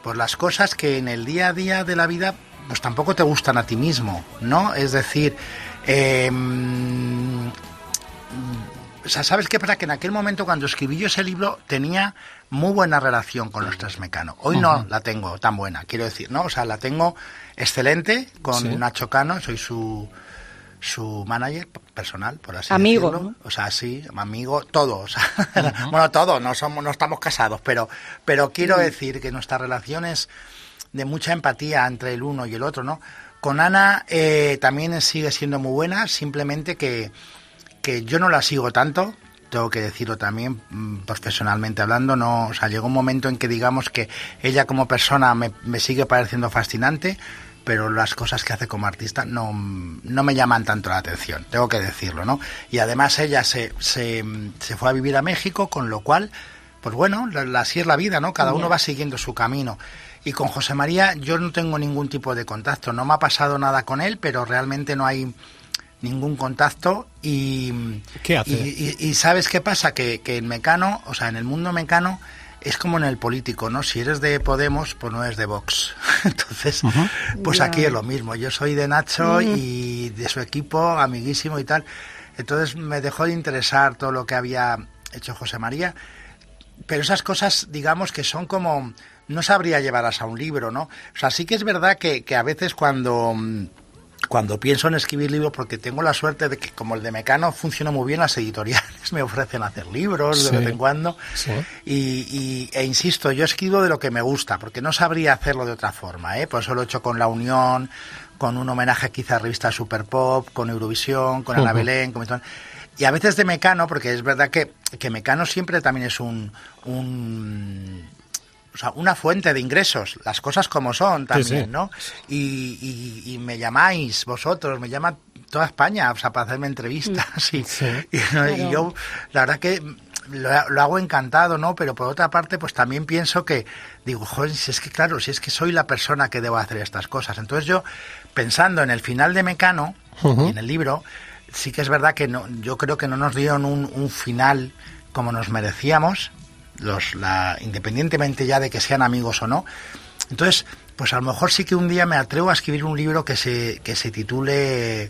S8: por las cosas que en el día a día de la vida pues tampoco te gustan a ti mismo, ¿no? Es decir, eh, mm, o sea, ¿sabes qué pasa? Que en aquel momento cuando escribí yo ese libro tenía muy buena relación con los tres mecanos. Hoy no la tengo tan buena, quiero decir, ¿no? O sea, la tengo excelente con
S7: Sí.
S8: Nacho Cano, soy su su manager personal, por así
S6: Amigo,
S8: decirlo.
S6: ¿no?
S8: O sea, sí, amigo, todo. O sea, bueno, todo, no somos, no estamos casados, pero, pero quiero decir que nuestra relación es de mucha empatía entre el uno y el otro, ¿no? Con Ana eh, también sigue siendo muy buena, simplemente que, que yo no la sigo tanto, tengo que decirlo también mm, profesionalmente hablando, no, o sea, llegó un momento en que digamos que ella como persona me, me sigue pareciendo fascinante, pero las cosas que hace como artista no, no me llaman tanto la atención, tengo que decirlo, ¿no? Y además ella se, se, se fue a vivir a México, con lo cual, pues bueno, así es la vida, ¿no? Cada uno va siguiendo su camino. Y con José María yo no tengo ningún tipo de contacto, no me ha pasado nada con él, pero realmente no hay ningún contacto y...
S7: ¿Qué hace?
S8: Y, y- y ¿sabes qué pasa? Que, que en Mecano, o sea, en el mundo mecano, es como en el político, ¿no? Si eres de Podemos, pues no eres de Vox. Entonces, pues aquí es lo mismo. Yo soy de Nacho y de su equipo, amiguísimo y tal. Entonces me dejó de interesar todo lo que había hecho José María. Pero esas cosas, digamos, que son como... No sabría llevarlas a un libro, ¿no? O sea, sí que es verdad que, que a veces cuando... cuando pienso en escribir libros, porque tengo la suerte de que como el de Mecano funciona muy bien, las editoriales me ofrecen hacer libros
S7: Sí.
S8: de vez en cuando.
S7: Sí.
S8: Y, y- e insisto, yo escribo de lo que me gusta, porque no sabría hacerlo de otra forma, ¿eh? Por eso lo he hecho con La Unión, con un homenaje quizá a revista Super Pop, con Eurovisión, con Ana
S7: Ujú.
S8: Belén, con y a veces de Mecano, porque es verdad que, que Mecano siempre también es un, un o sea, una fuente de ingresos, las cosas como son también,
S7: sí.
S8: ¿no? Y, y- y me llamáis vosotros, me llama toda España, o sea, para hacerme entrevistas. Y,
S7: Sí.
S8: y- y yo, la verdad que lo, lo hago encantado, ¿no? Pero por otra parte, pues también pienso que, digo, joder, si es que claro, si es que soy la persona que debo hacer estas cosas. Entonces yo, pensando en el final de Mecano,
S7: Ujú.
S8: en el libro, sí que es verdad que no, yo creo que no nos dieron un, un final como nos merecíamos, los, la, independientemente ya de que sean amigos o no. Entonces, pues a lo mejor sí que un día me atrevo a escribir un libro que se, que se titule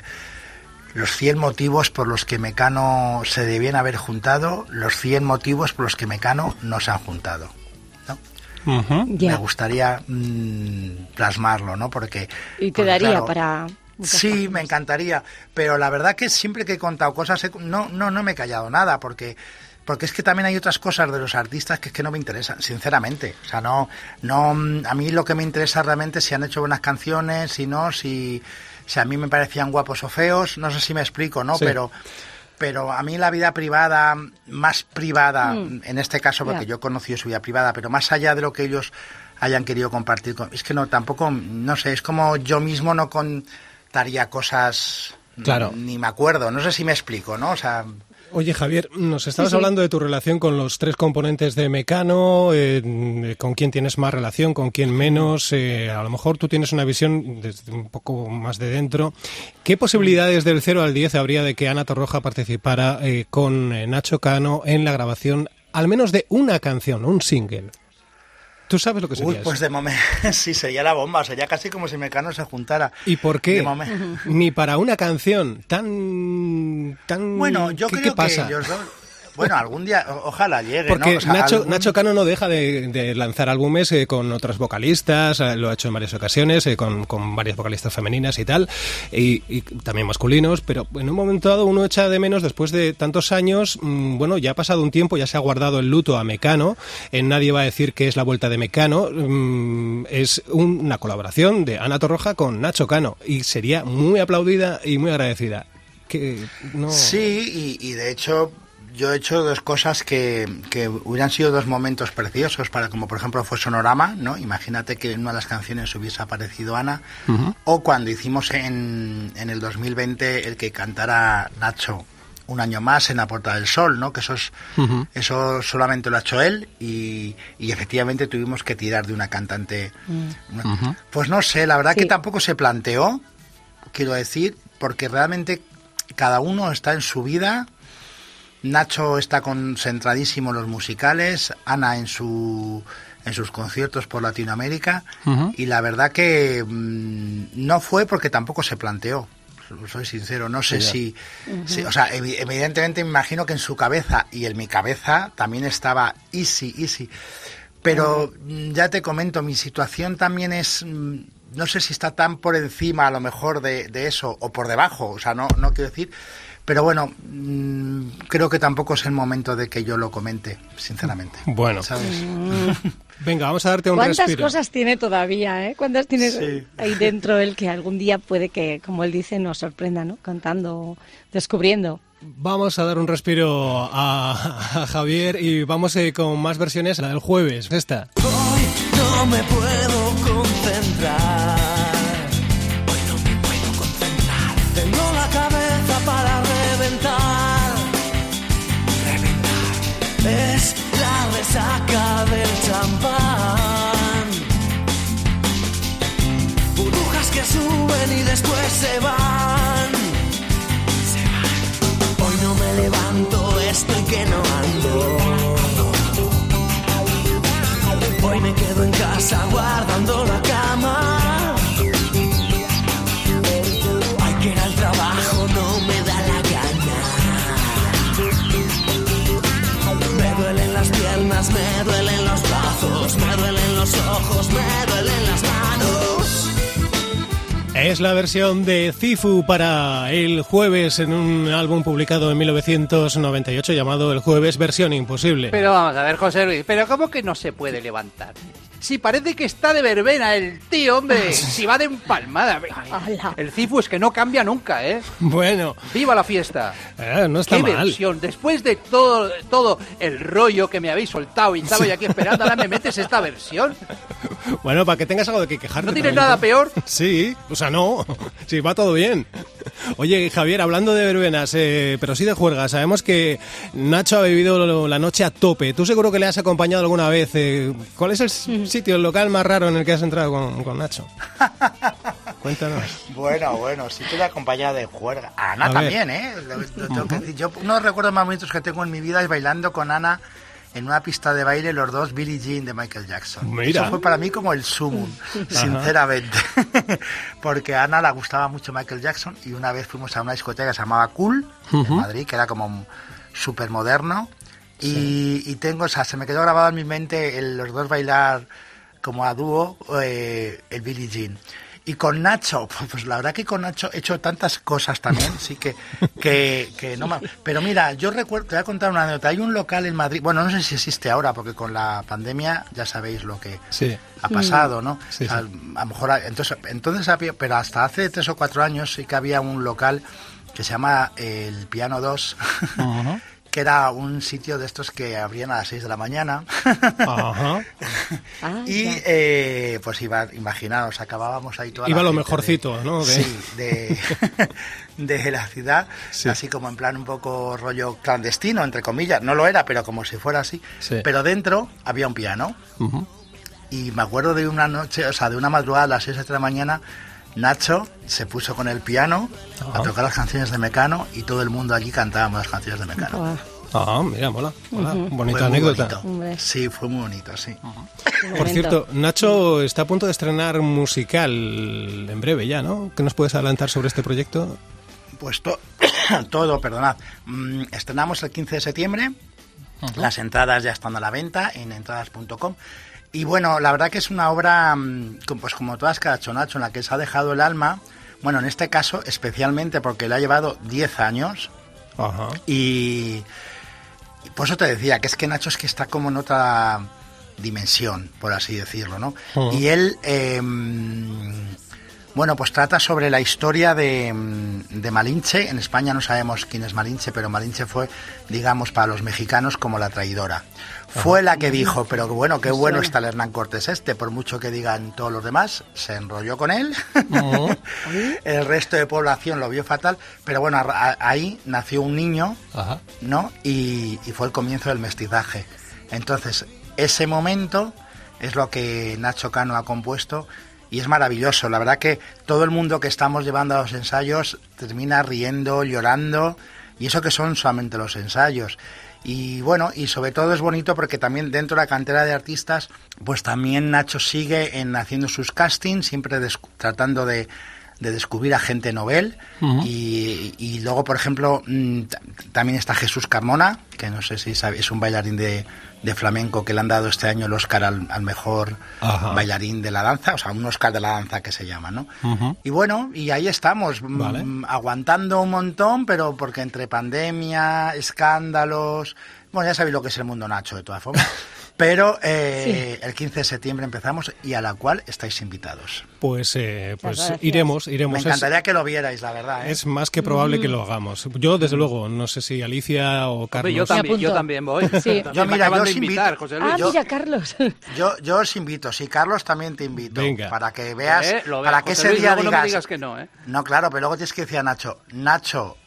S8: Los 100 motivos por los que Mecano se debían haber juntado, los 100 motivos por los que Mecano no se han juntado. ¿no? Me gustaría mm, plasmarlo, ¿no? Porque...
S6: Y te
S8: porque,
S6: daría
S8: claro,
S6: para...
S8: Sí, me encantaría, pero la verdad que siempre que he contado cosas he- no no no me he callado nada porque porque es que también hay otras cosas de los artistas que es que no me interesan, sinceramente. O sea, no no a mí lo que me interesa realmente es si han hecho buenas canciones, si no, si si a mí me parecían guapos o feos, no sé si me explico, ¿no?
S7: Sí.
S8: Pero pero a mí la vida privada, más privada,
S6: Mm.
S8: en este caso porque yo he conocido su vida privada, pero más allá de lo que ellos hayan querido compartir con... Es que no, tampoco, no sé, es como yo mismo no contaría cosas...
S7: Claro.
S8: Ni me acuerdo, no sé si me explico, ¿no? O sea...
S7: Oye, Javier, nos estabas
S6: Sí, sí.
S7: hablando de tu relación con los tres componentes de Mecano, eh, con quién tienes más relación, con quién menos. eh, a lo mejor tú tienes una visión desde un poco más de dentro. ¿Qué posibilidades del 0 al 10 habría de que Ana Torroja participara eh, con Nacho Cano en la grabación, al menos de una canción, un single? ¿Tú sabes lo que sería
S8: Uy, pues
S7: eso?
S8: de momento sí, sería la bomba, sería casi como si Mecano se juntara.
S7: ¿Y por qué?
S8: De
S7: Ni para una canción tan... tan
S8: Bueno, yo
S7: ¿qué,
S8: creo
S7: qué pasa?
S8: que ellos dos... Bueno, algún día, ojalá llegue,
S7: Porque
S8: ¿no? O sea,
S7: Nacho,
S8: algún-
S7: Nacho Cano no deja de, de lanzar álbumes eh, con otras vocalistas, eh, lo ha hecho en varias ocasiones, eh, con, con varias vocalistas femeninas y tal, y, y también masculinos, pero en un momento dado uno echa de menos, después de tantos años, mm, bueno, ya ha pasado un tiempo, ya se ha guardado el luto a Mecano, en nadie va a decir que es la vuelta de Mecano, mm, es un- una colaboración de Ana Torroja con Nacho Cano, y sería muy aplaudida y muy agradecida. Que no...
S8: Sí, y, y de hecho yo he hecho dos cosas que, que hubieran sido dos momentos preciosos para como por ejemplo fue Sonorama, ¿no? Imagínate que en una de las canciones hubiese aparecido Ana o cuando hicimos en, en el 2020 el que cantara Nacho un año más en la Puerta del Sol, ¿no? Que eso es, eso solamente lo ha hecho él y, y efectivamente tuvimos que tirar de una cantante. una- Pues no sé, la verdad que tampoco se planteó, quiero decir, porque realmente cada uno está en su vida. Nacho está concentradísimo en los musicales, Ana en su en sus conciertos por Latinoamérica y la verdad que mm, no fue porque tampoco se planteó. Soy sincero, no sé si, si- o sea, evi- evidentemente me imagino que en su cabeza y en mi cabeza también estaba easy, easy. Pero mm, ya te comento, mi situación también es, mm, no sé si está tan por encima a lo mejor de, de eso o por debajo, o sea, no, no quiero decir, pero bueno, mm, creo que tampoco es el momento de que yo lo comente, sinceramente.
S7: Bueno.
S8: ¿Sabes?
S7: Venga, vamos a darte un
S6: ¿Cuántas
S7: respiro.
S6: cosas tiene todavía, eh? ¿Cuántas tiene
S8: Sí.
S6: ahí dentro él que algún día puede que, como él dice, nos sorprenda, ¿no? Cantando, descubriendo.
S7: Vamos a dar un respiro a, a Javier y vamos eh, con más versiones, la del jueves, esta.
S9: Hoy no me puedo concentrar. Hoy no me puedo concentrar. Tengo la cabeza para la resaca del champán. Burbujas que suben y después se van. Se van. Hoy no me levanto, estoy que no ando. Hoy me quedo en casa guardando la cama. Los ojos, me duelen las manos.
S7: Es la versión de Cifu para el jueves en un álbum publicado en 1998 llamado El Jueves Versión Imposible.
S10: Pero vamos a ver, José Luis, pero ¿cómo que no se puede levantar? Si parece que está de verbena el tío, hombre, si va de empalmada. El cifu es que no cambia nunca, ¿eh?
S7: Bueno,
S10: ¡Viva la fiesta!
S7: eh, no está
S10: ¡Qué
S7: mal.
S10: versión! Después de todo, todo el rollo que me habéis soltado y estaba yo aquí esperando, ahora me metes esta versión.
S7: Bueno, para que tengas algo de que quejarte.
S10: ¿No tienes
S7: también.
S10: nada peor?
S7: Sí, o sea, no. Sí, va todo bien. Oye, Javier, hablando de verbenas, eh, pero sí de juerga, sabemos que Nacho ha vivido la noche a tope. ¿Tú seguro que le has acompañado alguna vez? eh, ¿Cuál es el sitio, el local más raro en el que has entrado con, con Nacho? Cuéntanos.
S8: Bueno, bueno, sí que la acompañada de juerga. Ana
S7: A ver.
S8: también, ¿eh? Lo- lo tengo que decir. Yo uno de los recuerdos más bonitos que tengo en mi vida es bailando con Ana en una pista de baile los dos Billie Jean de Michael Jackson.
S7: Mira.
S8: Eso fue para mí como el sumum, sinceramente. Porque a Ana le gustaba mucho Michael Jackson y una vez fuimos a una discoteca que se llamaba Cool en Madrid, que era como súper moderno. Y, y tengo, o sea, se me quedó grabado en mi mente el- los dos bailar como a dúo eh, el Billie Jean. Y con Nacho, pues, pues la verdad que con Nacho he hecho tantas cosas también, sí que, que, que no me... Pero mira, yo recuerdo, te voy a contar una anécdota. Hay un local en Madrid, bueno, no sé si existe ahora, porque con la pandemia ya sabéis lo que
S7: Sí.
S8: ha pasado, ¿no?
S7: Sí,
S8: O sea,
S7: sí.
S8: A lo mejor, entonces, entonces había, pero hasta hace tres o cuatro años sí que había un local que se llama el Piano 2, que era un sitio de estos que abrían a las 6 de la mañana.
S7: Ajá.
S6: Ah,
S8: y eh, pues iba, imaginaos, acabábamos ahí toda
S7: Iba
S8: la
S7: lo mejorcito,
S8: de-
S7: ¿no?
S8: Sí, de, de la ciudad,
S7: Sí.
S8: así como en plan un poco rollo clandestino, entre comillas. No lo era, pero como si fuera así.
S7: Sí.
S8: Pero dentro había un piano. Y me acuerdo de una noche, o sea, de una madrugada a las 6 de la mañana, Nacho se puso con el piano a tocar las canciones de Mecano y todo el mundo allí cantábamos las canciones de Mecano.
S7: Ah, mira, mola. mola. Bonita
S8: Fue muy
S7: anécdota.
S8: bonito. Sí, fue muy bonito, sí.
S7: Por cierto, Nacho está a punto de estrenar musical en breve ya, ¿no? ¿Qué nos puedes adelantar sobre este proyecto?
S8: Pues to- todo, perdonad. Mm, estrenamos el 15 de septiembre. Las entradas ya están a la venta en entradas.com. Y bueno, la verdad que es una obra, mm, pues como todas que ha hecho Nacho, en la que se ha dejado el alma. Bueno, en este caso especialmente porque le ha llevado 10 años.
S7: Ajá.
S8: Y, y por eso te decía que es que Nacho es que está como en otra dimensión, por así decirlo, ¿no? Y él, eh, bueno, pues trata sobre la historia de, de Malinche. En España no sabemos quién es Malinche, pero Malinche fue, digamos, para los mexicanos como la traidora. Fue la que dijo, pero bueno, qué bueno está el Hernán Cortés este, por mucho que digan todos los demás, se enrolló con él.
S7: Ujú.
S8: el resto de población lo vio fatal, pero bueno, ahí nació un niño
S7: Ajá.
S8: ¿no? Y, y fue el comienzo del mestizaje. Entonces, ese momento es lo que Nacho Cano ha compuesto y es maravilloso. La verdad que todo el mundo que estamos llevando a los ensayos termina riendo, llorando, y eso que son solamente los ensayos. Y bueno, y sobre todo es bonito porque también dentro de la cantera de artistas, pues también Nacho sigue en haciendo sus castings, siempre tratando de, de descubrir a gente novel. y, y luego, por ejemplo, mm, también está Jesús Carmona, que no sé si sabe, es un bailarín de, de flamenco que le han dado este año el Oscar al, al mejor bailarín de la danza, o sea, un Oscar de la danza que se llama, ¿no? Y bueno, y ahí estamos, mm,
S7: Vale.
S8: aguantando un montón, pero porque entre pandemia, escándalos, bueno, ya sabéis lo que es el mundo Nacho, de todas formas. Pero eh, el 15 de septiembre empezamos y a la cual estáis invitados.
S7: Pues, eh, pues iremos,
S8: Me
S7: iremos. Es-
S8: encantaría que lo vierais, la verdad. ¿eh?
S7: Es más que probable que lo hagamos. Yo, desde luego, no sé si Alicia o Carlos.
S10: Hombre, yo, también, yo
S6: apunto.
S10: también voy.
S6: Sí.
S8: Yo,
S10: me
S8: mira, os invito-
S10: invitar, José Luis.
S6: Ah,
S8: yo-
S6: mira, Carlos.
S8: Yo, yo os invito, sí, Carlos también te invito,
S7: Venga.
S8: para que veas,
S10: Eh, lo veo.
S8: para que
S10: José
S8: ese
S10: Luis,
S8: día
S10: luego no me
S8: digas,
S10: digas que no, ¿eh?
S8: No, claro, pero luego tienes que decir a Nacho, Nacho,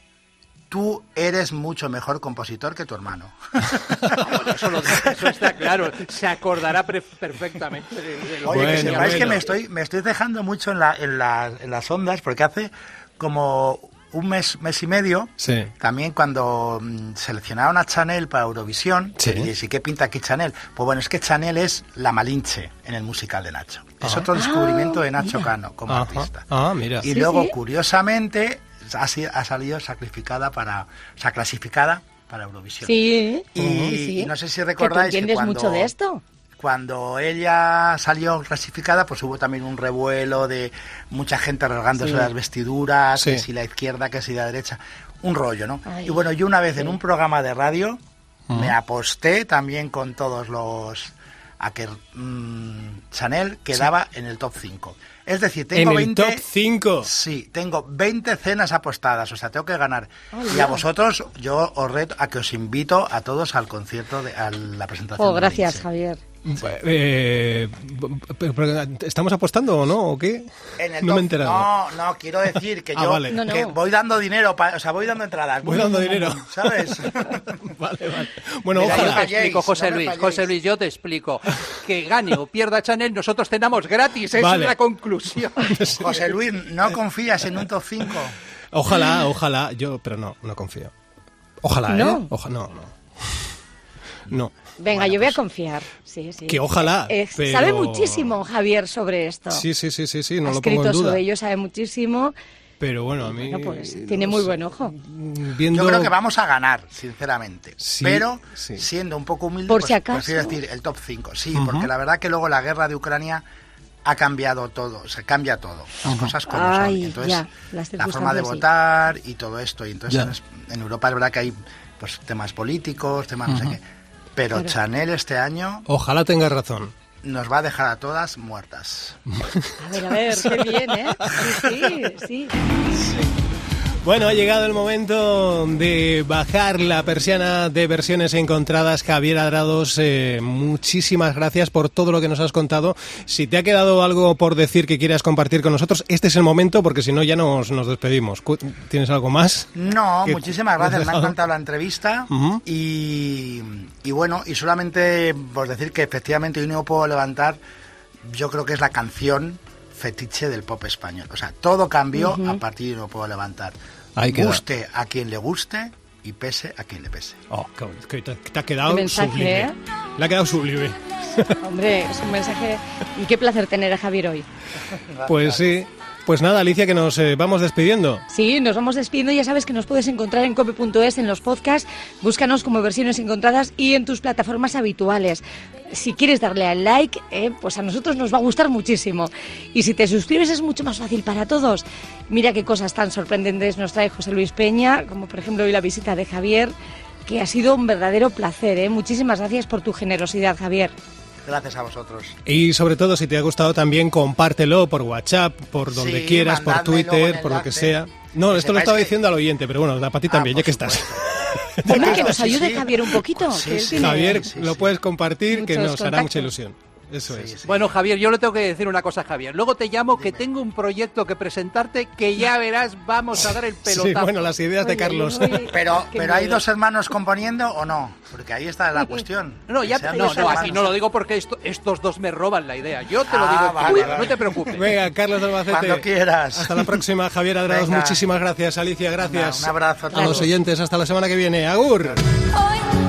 S8: tú eres mucho mejor compositor que tu hermano.
S10: Eso, lo- eso está claro. Se acordará perfectamente de, de lo
S8: Oye, que
S7: Bueno,
S8: sepáis que
S7: bueno.
S8: me estoy, me estoy dejando mucho en, la, en, la- en las ondas, porque hace como un mes, mes y medio,
S7: Sí.
S8: también cuando mm, seleccionaron a Chanel para Eurovisión,
S7: Sí.
S8: y dije, ¿qué pinta aquí Chanel? Pues bueno, es que Chanel es la Malinche en el musical de Nacho. Es
S7: Ah.
S8: otro descubrimiento de Nacho Cano como
S7: Ajá.
S8: artista.
S7: Ah, mira.
S8: Y
S6: Sí,
S8: luego,
S6: sí.
S8: curiosamente, ha, ha salido sacrificada para, o sea, clasificada para Eurovisión.
S6: Sí.
S8: Y,
S6: sí, sí.
S8: y no sé si
S6: Que tú
S8: recordáis que,
S6: entiendes
S8: cuando,
S6: mucho de esto.
S8: cuando ella salió clasificada, pues hubo también un revuelo de mucha gente rasgándose
S6: Sí.
S8: las vestiduras,
S7: Sí.
S8: que si la izquierda, que si la derecha, un rollo, ¿no?
S6: Ay.
S8: y bueno, yo una vez en un programa de radio me aposté también con todos los a que mm, Chanel quedaba en el top 5. Es decir,
S7: En
S8: tengo
S7: el
S8: 20
S7: top 5.
S8: Sí, tengo 20 cenas apostadas, o sea, tengo que ganar.
S6: Hola.
S8: Y a vosotros, yo os reto a que os invito a todos al concierto, de, a la presentación.
S6: Oh,
S8: de
S6: gracias,
S8: Malinche.
S6: Javier.
S7: Eh, ¿Estamos apostando o no? ¿O qué?
S8: En el
S7: no
S8: top-
S7: me he enterado.
S8: No, no, quiero decir que
S7: Ah,
S8: yo
S7: vale.
S6: No, no.
S8: que voy dando dinero, pa- o sea, voy dando entradas.
S7: Voy dando dinero.
S8: ¿Sabes?
S7: Vale, vale. Bueno,
S8: Mira,
S10: Yo
S8: yo
S10: te
S7: ojalá.
S10: explico, José Luis. José Luis, yo te explico. Que gane o pierda Chanel, nosotros cenamos gratis. Esa
S7: Vale.
S10: es la conclusión.
S8: José Luis, ¿no confías en un top 5?
S7: Ojalá, ojalá. Yo, pero no, no confío. Ojalá,
S6: No.
S7: ¿eh? Oja- no, no. No.
S6: Venga, yo voy a confiar. Sí, sí.
S7: Que ojalá,
S6: Eh,
S7: pero-
S6: Sabe muchísimo Javier sobre esto.
S7: Sí, sí, sí, sí, sí, no
S6: ha
S7: lo pongo
S6: escrito
S7: en duda.
S6: sobre ello, sabe muchísimo.
S7: Pero bueno, a mí.
S6: Bueno, pues
S7: no
S6: tiene muy
S7: sé.
S6: buen ojo.
S7: Viendo...
S8: Yo creo que vamos a ganar, sinceramente.
S7: Sí,
S8: Pero
S7: sí.
S8: siendo un poco humilde,
S6: Por
S8: pues,
S6: si acaso.
S8: prefiero decir el top 5. Sí, porque la verdad que luego la guerra de Ucrania ha cambiado todo, se cambia todo, las cosas como
S6: Ay,
S8: son. Entonces,
S6: ya, las
S8: la forma de votar y todo esto. Y entonces
S7: Ya.
S8: en, Europa es verdad que hay pues temas políticos, temas no sé qué. Pero. Chanel este año
S7: Ojalá tengas razón.
S8: nos va a dejar a todas muertas.
S6: A ver, a ver, qué bien, ¿eh? Sí, sí, sí.
S7: Bueno, ha llegado el momento de bajar la persiana de versiones encontradas. Javier Adrados, eh, muchísimas gracias por todo lo que nos has contado. Si te ha quedado algo por decir que quieras compartir con nosotros, este es el momento porque si no ya nos, nos despedimos. ¿Tienes algo más?
S8: No,
S7: ¿Qué-
S8: muchísimas gracias. Me ha encantado la entrevista. Y bueno, y solamente por decir que efectivamente hoy no puedo levantar, yo creo que es la canción fetiche del pop español. O sea, todo cambió
S6: Ujú.
S8: a partir de no puedo levantar.
S7: Ahí queda.
S8: Guste a quien le guste y pese a quien le pese.
S7: Oh, qué- que te, te ha quedado
S6: mensaje,
S7: sublime.
S6: ¿eh?
S7: Le ha quedado sublime.
S6: Hombre, es un mensaje. Y qué placer tener a Javier hoy.
S7: Pues sí. Pues nada, Alicia, que nos eh, vamos despidiendo.
S6: Sí, nos vamos despidiendo. Ya sabes que nos puedes encontrar en cope.es, en los podcasts. Búscanos como versiones encontradas y en tus plataformas habituales. Si quieres darle al like, eh, pues a nosotros nos va a gustar muchísimo. Y si te suscribes es mucho más fácil para todos. Mira qué cosas tan sorprendentes nos trae José Luis Peña, como por ejemplo hoy la visita de Javier, que ha sido un verdadero placer. ¿eh? Muchísimas gracias por tu generosidad, Javier.
S8: Gracias a vosotros.
S7: Y sobre todo, si te ha gustado también, compártelo por WhatsApp, por donde
S8: Sí,
S7: quieras, por Twitter, por lo que sea. No,
S8: Que
S7: esto lo estaba
S8: que-
S7: diciendo al oyente, pero bueno, para ti también, ya que estás.
S6: Hombre, que nos ayude
S8: sí.
S6: Javier un poquito. Que
S7: Javier,
S8: sí,
S7: lo puedes compartir, que nos hará mucha
S6: contactos.
S7: ilusión. Eso es.
S10: Bueno, Javier, yo le tengo que decir una cosa, Javier. Luego te llamo que tengo un proyecto que presentarte que ya verás, vamos a dar el pelotazo.
S7: Sí, bueno, las ideas de
S6: Oye,
S7: Carlos.
S6: oye,
S8: Pero, pero hay dos hermanos componiendo o no? Porque ahí está la cuestión.
S10: No, ya, no, no, no lo digo porque esto- estos dos me roban la idea. Yo te lo
S8: Ah,
S10: digo,
S8: vale, vale.
S10: no te preocupes.
S7: Venga, Carlos Albacete.
S8: Cuando quieras.
S7: Hasta la próxima, Javier Adrados.
S8: Venga.
S7: Muchísimas gracias, Alicia, gracias.
S8: Un abrazo a
S7: a los oyentes. Hasta la semana que viene. Agur.
S2: Hoy